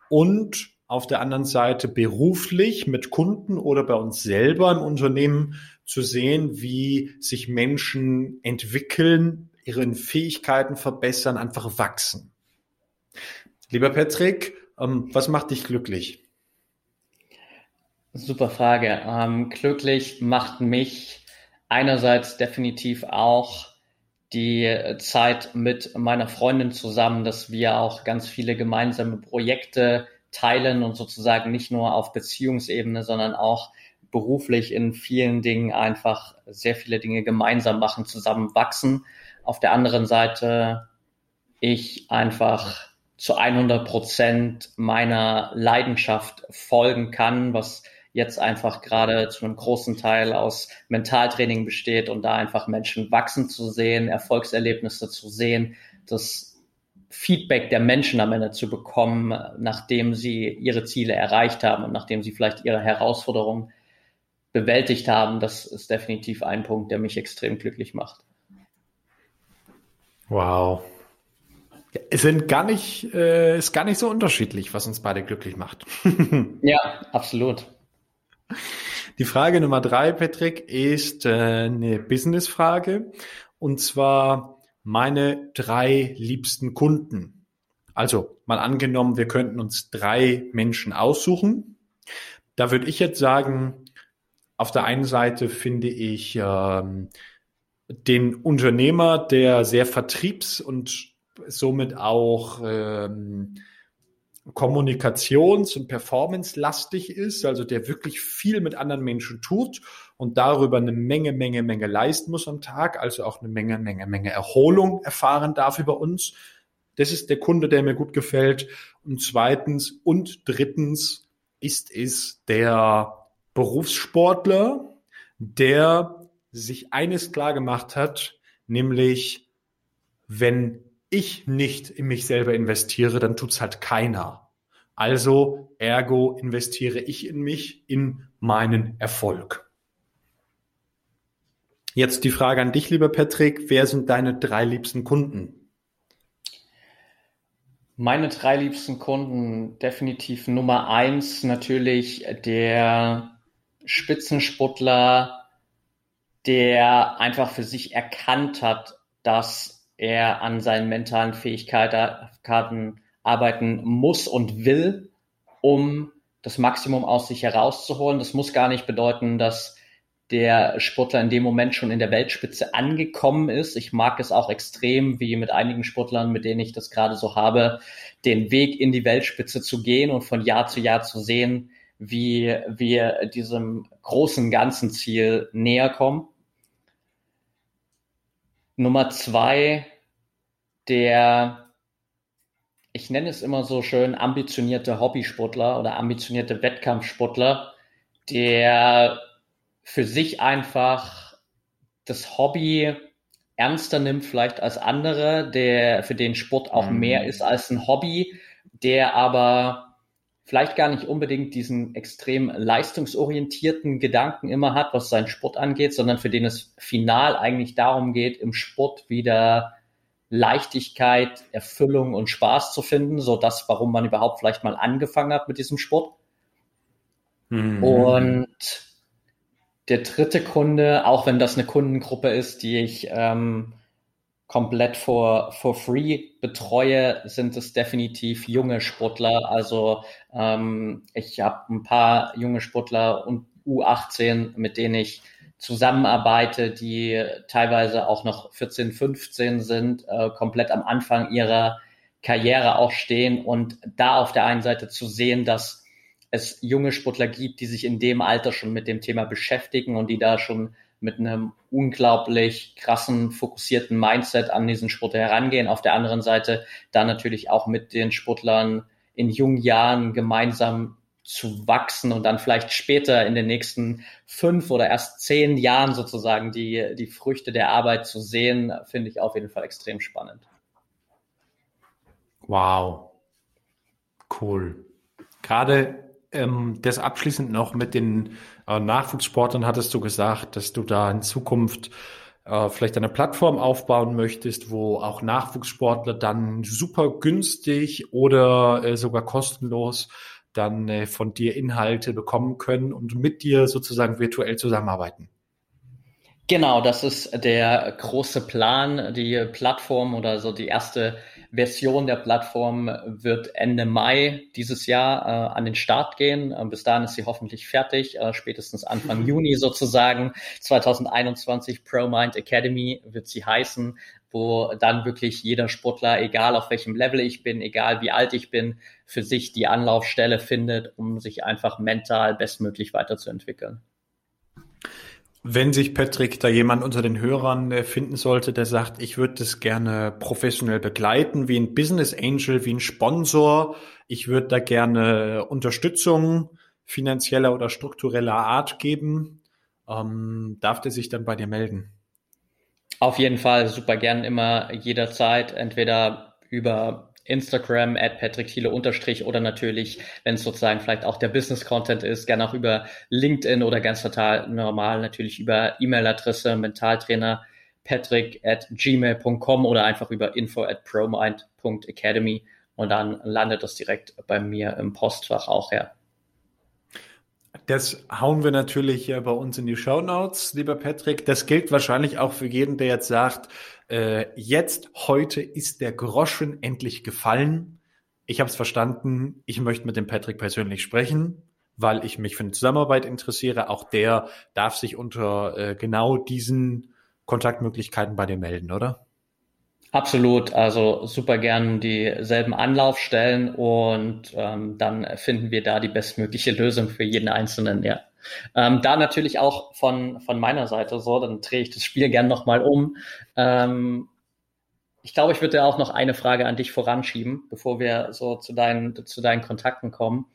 S1: und auf der anderen Seite beruflich mit Kunden oder bei uns selber im Unternehmen zu sehen, wie sich Menschen entwickeln, ihren Fähigkeiten verbessern, einfach wachsen. Lieber Patrick, ähm, was macht dich glücklich?
S2: Super Frage. Ähm, glücklich macht mich einerseits definitiv auch die Zeit mit meiner Freundin zusammen, dass wir auch ganz viele gemeinsame Projekte teilen und sozusagen nicht nur auf Beziehungsebene, sondern auch beruflich in vielen Dingen einfach sehr viele Dinge gemeinsam machen, zusammen wachsen. Auf der anderen Seite ich einfach zu 100 Prozent meiner Leidenschaft folgen kann, was jetzt einfach gerade zu einem großen Teil aus Mentaltraining besteht und da einfach Menschen wachsen zu sehen, Erfolgserlebnisse zu sehen, das Feedback der Menschen am Ende zu bekommen, nachdem sie ihre Ziele erreicht haben und nachdem sie vielleicht ihre Herausforderungen bewältigt haben, das ist definitiv ein Punkt, der mich extrem glücklich macht.
S1: Wow. Es sind gar nicht, äh, ist gar nicht so unterschiedlich, was uns beide glücklich macht.
S2: ja, absolut.
S1: Die Frage Nummer drei, Patrick, ist äh, eine Business-Frage. Und zwar, meine drei liebsten Kunden. Also mal angenommen, wir könnten uns drei Menschen aussuchen. Da würde ich jetzt sagen, auf der einen Seite finde ich ähm, den Unternehmer, der sehr vertriebs- und somit auch ähm, kommunikations- und performance-lastig ist, also der wirklich viel mit anderen Menschen tut und darüber eine Menge, Menge, Menge leisten muss am Tag, also auch eine Menge, Menge, Menge Erholung erfahren darf über uns. Das ist der Kunde, der mir gut gefällt. Und zweitens und drittens ist es der Berufssportler, der sich eines klar gemacht hat, nämlich wenn ich nicht in mich selber investiere, dann tut's halt keiner. Also, ergo investiere ich in mich, in meinen Erfolg. Jetzt die Frage an dich, lieber Patrick. Wer sind deine drei liebsten Kunden?
S2: Meine drei liebsten Kunden, definitiv Nummer eins natürlich der Spitzensportler, der einfach für sich erkannt hat, dass er an seinen mentalen Fähigkeiten arbeiten muss und will, um das Maximum aus sich herauszuholen. Das muss gar nicht bedeuten, dass der Sportler in dem Moment schon in der Weltspitze angekommen ist. Ich mag es auch extrem, wie mit einigen Sportlern, mit denen ich das gerade so habe, den Weg in die Weltspitze zu gehen und von Jahr zu Jahr zu sehen, wie wir diesem großen ganzen Ziel näher kommen. Nummer zwei, der, ich nenne es immer so schön, ambitionierte Hobbysportler oder ambitionierte Wettkampfsportler, der für sich einfach das Hobby ernster nimmt vielleicht als andere, der für den Sport auch mhm. mehr ist als ein Hobby, der aber vielleicht gar nicht unbedingt diesen extrem leistungsorientierten Gedanken immer hat, was seinen Sport angeht, sondern für den es final eigentlich darum geht, im Sport wieder Leichtigkeit, Erfüllung und Spaß zu finden, so das, warum man überhaupt vielleicht mal angefangen hat mit diesem Sport. Mhm. Und der dritte Kunde, auch wenn das eine Kundengruppe ist, die ich ähm, komplett for, for free betreue, sind es definitiv junge Sportler. Also ähm, ich habe ein paar junge Sportler und U18, mit denen ich zusammenarbeite, die teilweise auch noch 14, 15 sind, äh, komplett am Anfang ihrer Karriere auch stehen und da auf der einen Seite zu sehen, dass es junge Sportler gibt, die sich in dem Alter schon mit dem Thema beschäftigen und die da schon mit einem unglaublich krassen, fokussierten Mindset an diesen Sport herangehen. Auf der anderen Seite dann natürlich auch mit den Sportlern in jungen Jahren gemeinsam zu wachsen und dann vielleicht später in den nächsten fünf oder erst zehn Jahren sozusagen die, die Früchte der Arbeit zu sehen, finde ich auf jeden Fall extrem spannend.
S1: Wow. Cool. Gerade ähm, das abschließend noch mit den äh, Nachwuchssportlern hattest du gesagt, dass du da in Zukunft äh, vielleicht eine Plattform aufbauen möchtest, wo auch Nachwuchssportler dann super günstig oder äh, sogar kostenlos dann äh, von dir Inhalte bekommen können und mit dir sozusagen virtuell zusammenarbeiten.
S2: Genau, das ist der große Plan, die Plattform oder so die erste Version der Plattform wird Ende Mai dieses Jahr äh, an den Start gehen. Äh, bis dahin ist sie hoffentlich fertig, äh, spätestens Anfang Juni sozusagen. 2021 ProMind Academy wird sie heißen, wo dann wirklich jeder Sportler, egal auf welchem Level ich bin, egal wie alt ich bin, für sich die Anlaufstelle findet, um sich einfach mental bestmöglich weiterzuentwickeln.
S1: Wenn sich Patrick da jemand unter den Hörern äh, finden sollte, der sagt, ich würde das gerne professionell begleiten, wie ein Business Angel, wie ein Sponsor, ich würde da gerne Unterstützung finanzieller oder struktureller Art geben, ähm, darf der sich dann bei dir melden?
S2: Auf jeden Fall, super gern immer jederzeit, entweder über Instagram at Patrick Thiele unterstrich oder natürlich, wenn es sozusagen vielleicht auch der Business Content ist, gerne auch über LinkedIn oder ganz total normal natürlich über E-Mail-Adresse Mentaltrainer patrick at gmail.com oder einfach über info at promind.academy und dann landet das direkt bei mir im Postfach auch her.
S1: Das hauen wir natürlich bei uns in die Show Notes, lieber Patrick. Das gilt wahrscheinlich auch für jeden, der jetzt sagt, äh, jetzt, heute ist der Groschen endlich gefallen. Ich habe es verstanden. Ich möchte mit dem Patrick persönlich sprechen, weil ich mich für eine Zusammenarbeit interessiere. Auch der darf sich unter äh, genau diesen Kontaktmöglichkeiten bei dir melden, oder?
S2: Absolut, also super gern dieselben Anlaufstellen und ähm, dann finden wir da die bestmögliche Lösung für jeden Einzelnen, ja. Ähm, da natürlich auch von, von meiner Seite so, dann drehe ich das Spiel gern nochmal um. Ähm, ich glaube, ich würde auch noch eine Frage an dich voranschieben, bevor wir so zu deinen, zu deinen Kontakten kommen.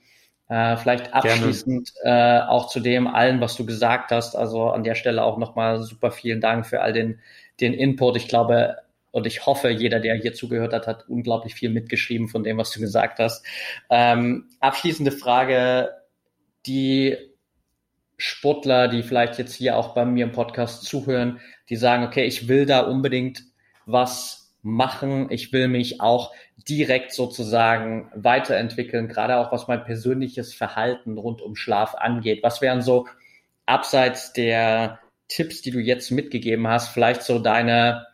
S2: Äh, vielleicht abschließend äh, auch zu dem allen, was du gesagt hast. Also an der Stelle auch nochmal super vielen Dank für all den, den Input. Ich glaube, und ich hoffe, jeder, der hier zugehört hat, hat unglaublich viel mitgeschrieben von dem, was du gesagt hast. Ähm, abschließende Frage, die Sportler, die vielleicht jetzt hier auch bei mir im Podcast zuhören, die sagen, okay, ich will da unbedingt was machen, ich will mich auch direkt sozusagen weiterentwickeln, gerade auch was mein persönliches Verhalten rund um Schlaf angeht. Was wären so abseits der Tipps, die du jetzt mitgegeben hast, vielleicht so deine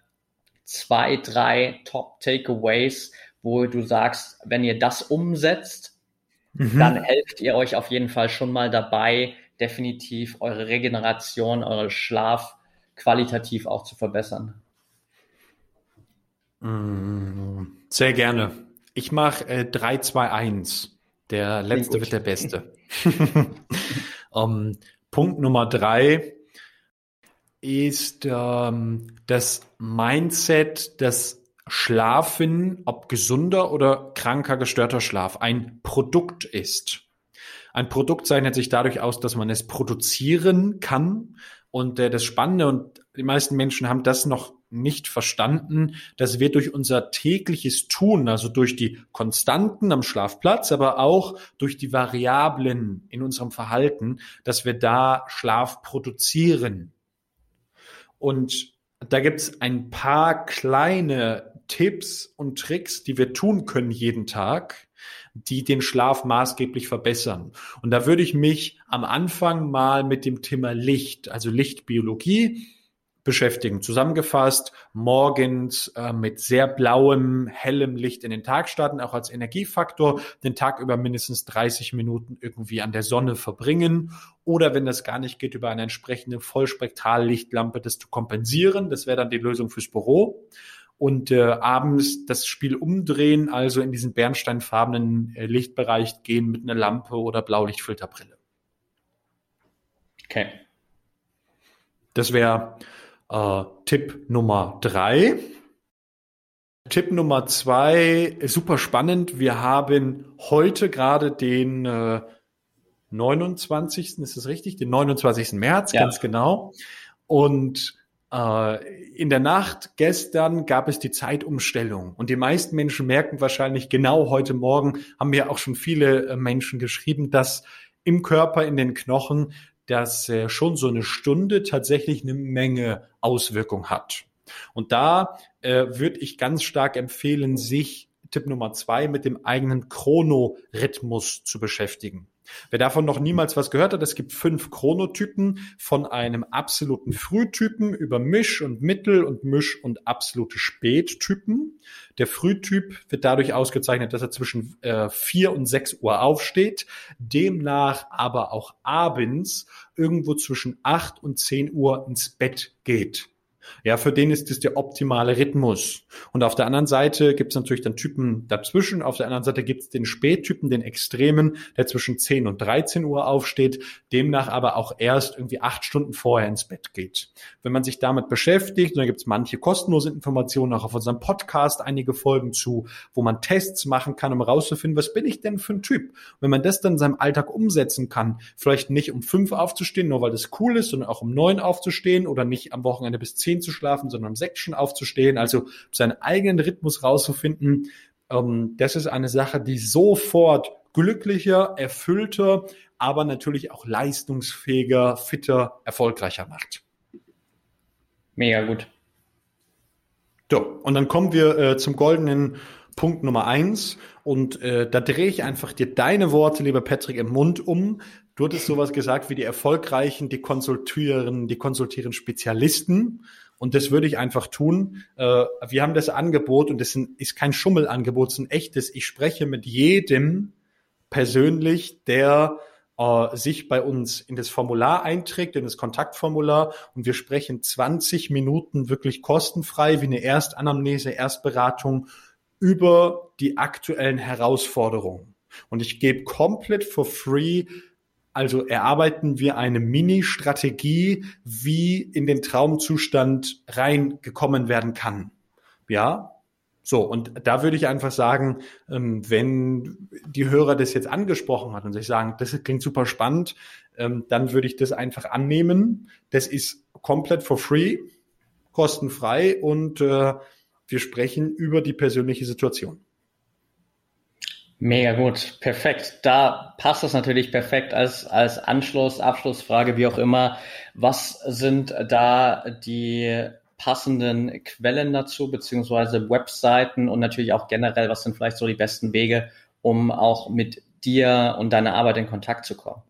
S2: zwei, drei Top-Takeaways, wo du sagst, wenn ihr das umsetzt, mhm. dann helft ihr euch auf jeden Fall schon mal dabei, definitiv eure Regeneration, eure Schlaf qualitativ auch zu verbessern.
S1: Mm, sehr gerne. Ich mache äh, 3, 2, 1. Der letzte wird der beste. um, Punkt Nummer drei ist ähm, das Mindset, dass Schlafen, ob gesunder oder kranker, gestörter Schlaf, ein Produkt ist. Ein Produkt zeichnet sich dadurch aus, dass man es produzieren kann. Und äh, das Spannende, und die meisten Menschen haben das noch nicht verstanden, dass wir durch unser tägliches Tun, also durch die Konstanten am Schlafplatz, aber auch durch die Variablen in unserem Verhalten, dass wir da Schlaf produzieren. Und da gibt's ein paar kleine Tipps und Tricks, die wir tun können jeden Tag, die den Schlaf maßgeblich verbessern. Und da würde ich mich am Anfang mal mit dem Thema Licht, also Lichtbiologie, beschäftigen. Zusammengefasst, morgens äh, mit sehr blauem, hellem Licht in den Tag starten, auch als Energiefaktor, den Tag über mindestens 30 Minuten irgendwie an der Sonne verbringen oder wenn das gar nicht geht, über eine entsprechende Vollspektrallichtlampe das zu kompensieren. Das wäre dann die Lösung fürs Büro. Und äh, abends das Spiel umdrehen, also in diesen bernsteinfarbenen äh, Lichtbereich gehen mit einer Lampe oder Blaulichtfilterbrille. Okay. Das wäre äh, Tipp Nummer drei. Tipp Nummer zwei, super spannend. Wir haben heute gerade den äh, 29. Ist das richtig? Den 29. März, ja. ganz genau. Und äh, in der Nacht gestern gab es die Zeitumstellung und die meisten Menschen merken wahrscheinlich genau heute Morgen, haben mir auch schon viele äh, Menschen geschrieben, dass im Körper, in den Knochen dass äh, schon so eine Stunde tatsächlich eine Menge Auswirkung hat. Und da äh, würde ich ganz stark empfehlen, sich Tipp Nummer zwei mit dem eigenen Chronorhythmus zu beschäftigen. Wer davon noch niemals was gehört hat, es gibt fünf Chronotypen von einem absoluten Frühtypen über Misch und Mittel und Misch und absolute Spättypen. Der Frühtyp wird dadurch ausgezeichnet, dass er zwischen äh, vier und sechs Uhr aufsteht, demnach aber auch abends irgendwo zwischen acht und zehn Uhr ins Bett geht. Ja, für den ist das der optimale Rhythmus. Und auf der anderen Seite gibt es natürlich dann Typen dazwischen. Auf der anderen Seite gibt es den Spättypen, den Extremen, der zwischen 10 und 13 Uhr aufsteht, demnach aber auch erst irgendwie acht Stunden vorher ins Bett geht. Wenn man sich damit beschäftigt, und da gibt es manche kostenlose Informationen auch auf unserem Podcast, einige Folgen zu, wo man Tests machen kann, um herauszufinden, was bin ich denn für ein Typ? Und wenn man das dann in seinem Alltag umsetzen kann, vielleicht nicht um fünf aufzustehen, nur weil das cool ist, sondern auch um neun aufzustehen oder nicht am Wochenende bis zehn zu schlafen, sondern um sechs schon aufzustehen, also seinen eigenen Rhythmus rauszufinden. Ähm, das ist eine Sache, die sofort glücklicher, erfüllter, aber natürlich auch leistungsfähiger, fitter, erfolgreicher macht.
S2: Mega gut.
S1: So, und dann kommen wir äh, zum goldenen Punkt Nummer eins. Und äh, da drehe ich einfach dir deine Worte, lieber Patrick, im Mund um. Du hattest sowas gesagt wie die Erfolgreichen, die konsultieren, die konsultieren Spezialisten. Und das würde ich einfach tun. Äh, wir haben das Angebot und das ist kein Schummelangebot, es ist ein echtes. Ich spreche mit jedem persönlich, der äh, sich bei uns in das Formular einträgt, in das Kontaktformular und wir sprechen 20 Minuten wirklich kostenfrei wie eine Erstanamnese, Erstberatung über die aktuellen Herausforderungen. Und ich gebe komplett for free also erarbeiten wir eine Mini-Strategie, wie in den Traumzustand reingekommen werden kann. Ja, so, und da würde ich einfach sagen, ähm, wenn die Hörer das jetzt angesprochen hat und sich sagen, das klingt super spannend, ähm, dann würde ich das einfach annehmen. Das ist komplett for free, kostenfrei und äh, wir sprechen über die persönliche Situation.
S2: Mega gut, perfekt. Da passt das natürlich perfekt als, als Anschluss, Abschlussfrage, wie auch immer. Was sind da die passenden Quellen dazu, beziehungsweise Webseiten und natürlich auch generell, was sind vielleicht so die besten Wege, um auch mit dir und deiner Arbeit in Kontakt zu kommen?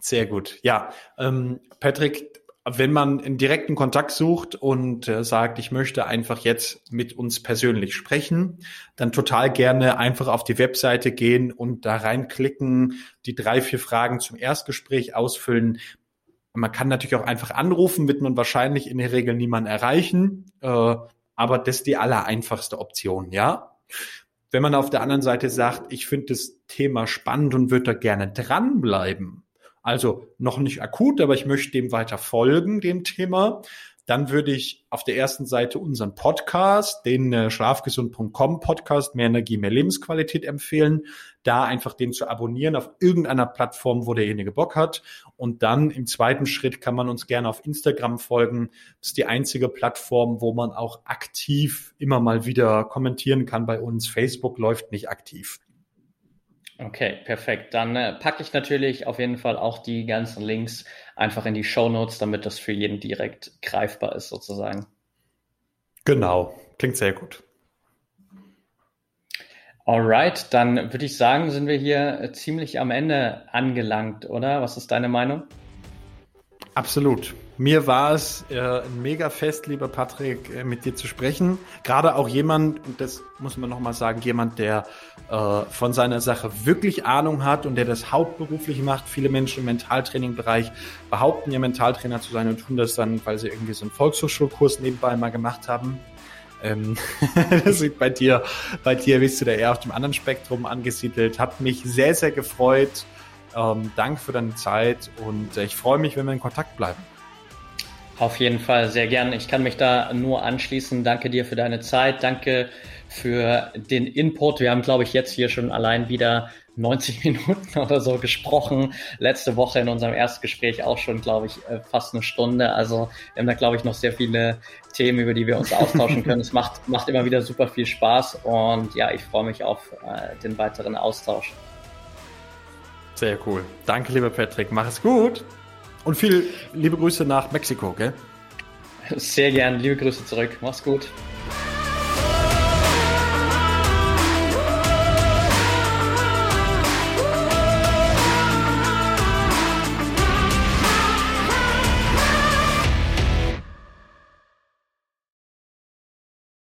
S1: Sehr gut. Ja, ähm, Patrick, wenn man einen direkten Kontakt sucht und äh, sagt, ich möchte einfach jetzt mit uns persönlich sprechen, dann total gerne einfach auf die Webseite gehen und da reinklicken, die drei, vier Fragen zum Erstgespräch ausfüllen. Man kann natürlich auch einfach anrufen, wird man wahrscheinlich in der Regel niemanden erreichen, äh, aber das ist die allereinfachste Option, ja. Wenn man auf der anderen Seite sagt, ich finde das Thema spannend und würde da gerne dranbleiben, also noch nicht akut, aber ich möchte dem weiter folgen, dem Thema, dann würde ich auf der ersten Seite unseren Podcast, den äh, schlafgesund.com Podcast, mehr Energie, mehr Lebensqualität empfehlen. Da einfach den zu abonnieren auf irgendeiner Plattform, wo derjenige Bock hat. Und dann im zweiten Schritt kann man uns gerne auf Instagram folgen. Das ist die einzige Plattform, wo man auch aktiv immer mal wieder kommentieren kann bei uns. Facebook läuft nicht aktiv.
S2: Okay, perfekt. Dann äh, packe ich natürlich auf jeden Fall auch die ganzen Links einfach in die Show Notes, damit das für jeden direkt greifbar ist, sozusagen.
S1: Genau, klingt sehr gut.
S2: Alright, dann würde ich sagen, sind wir hier äh, ziemlich am Ende angelangt, oder? Was ist deine Meinung?
S1: Absolut. Mir war es äh, ein mega Fest, lieber Patrick, äh, mit dir zu sprechen. Gerade auch jemand, und das muss man nochmal sagen, jemand, der äh, von seiner Sache wirklich Ahnung hat und der das hauptberuflich macht. Viele Menschen im Mentaltraining-Bereich behaupten ja Mentaltrainer zu sein und tun das dann, weil sie irgendwie so einen Volkshochschulkurs nebenbei mal gemacht haben. Ähm, das bei dir, bei dir bist du da eher auf dem anderen Spektrum angesiedelt. Hat mich sehr, sehr gefreut. Ähm, Dank für deine Zeit und äh, ich freue mich, wenn wir in Kontakt bleiben.
S2: Auf jeden Fall sehr gern. Ich kann mich da nur anschließen. Danke dir für deine Zeit. Danke für den Input. Wir haben, glaube ich, jetzt hier schon allein wieder 90 Minuten oder so gesprochen. Letzte Woche in unserem Erstgespräch auch schon, glaube ich, äh, fast eine Stunde. Also wir haben da, glaube ich, noch sehr viele Themen, über die wir uns austauschen können. Es macht, macht immer wieder super viel Spaß und ja, ich freue mich auf äh, den weiteren Austausch.
S1: Sehr cool. Danke, lieber Patrick. Mach es gut. Und viel liebe Grüße nach Mexiko, gell?
S2: Sehr gern. Liebe Grüße zurück. Mach's gut.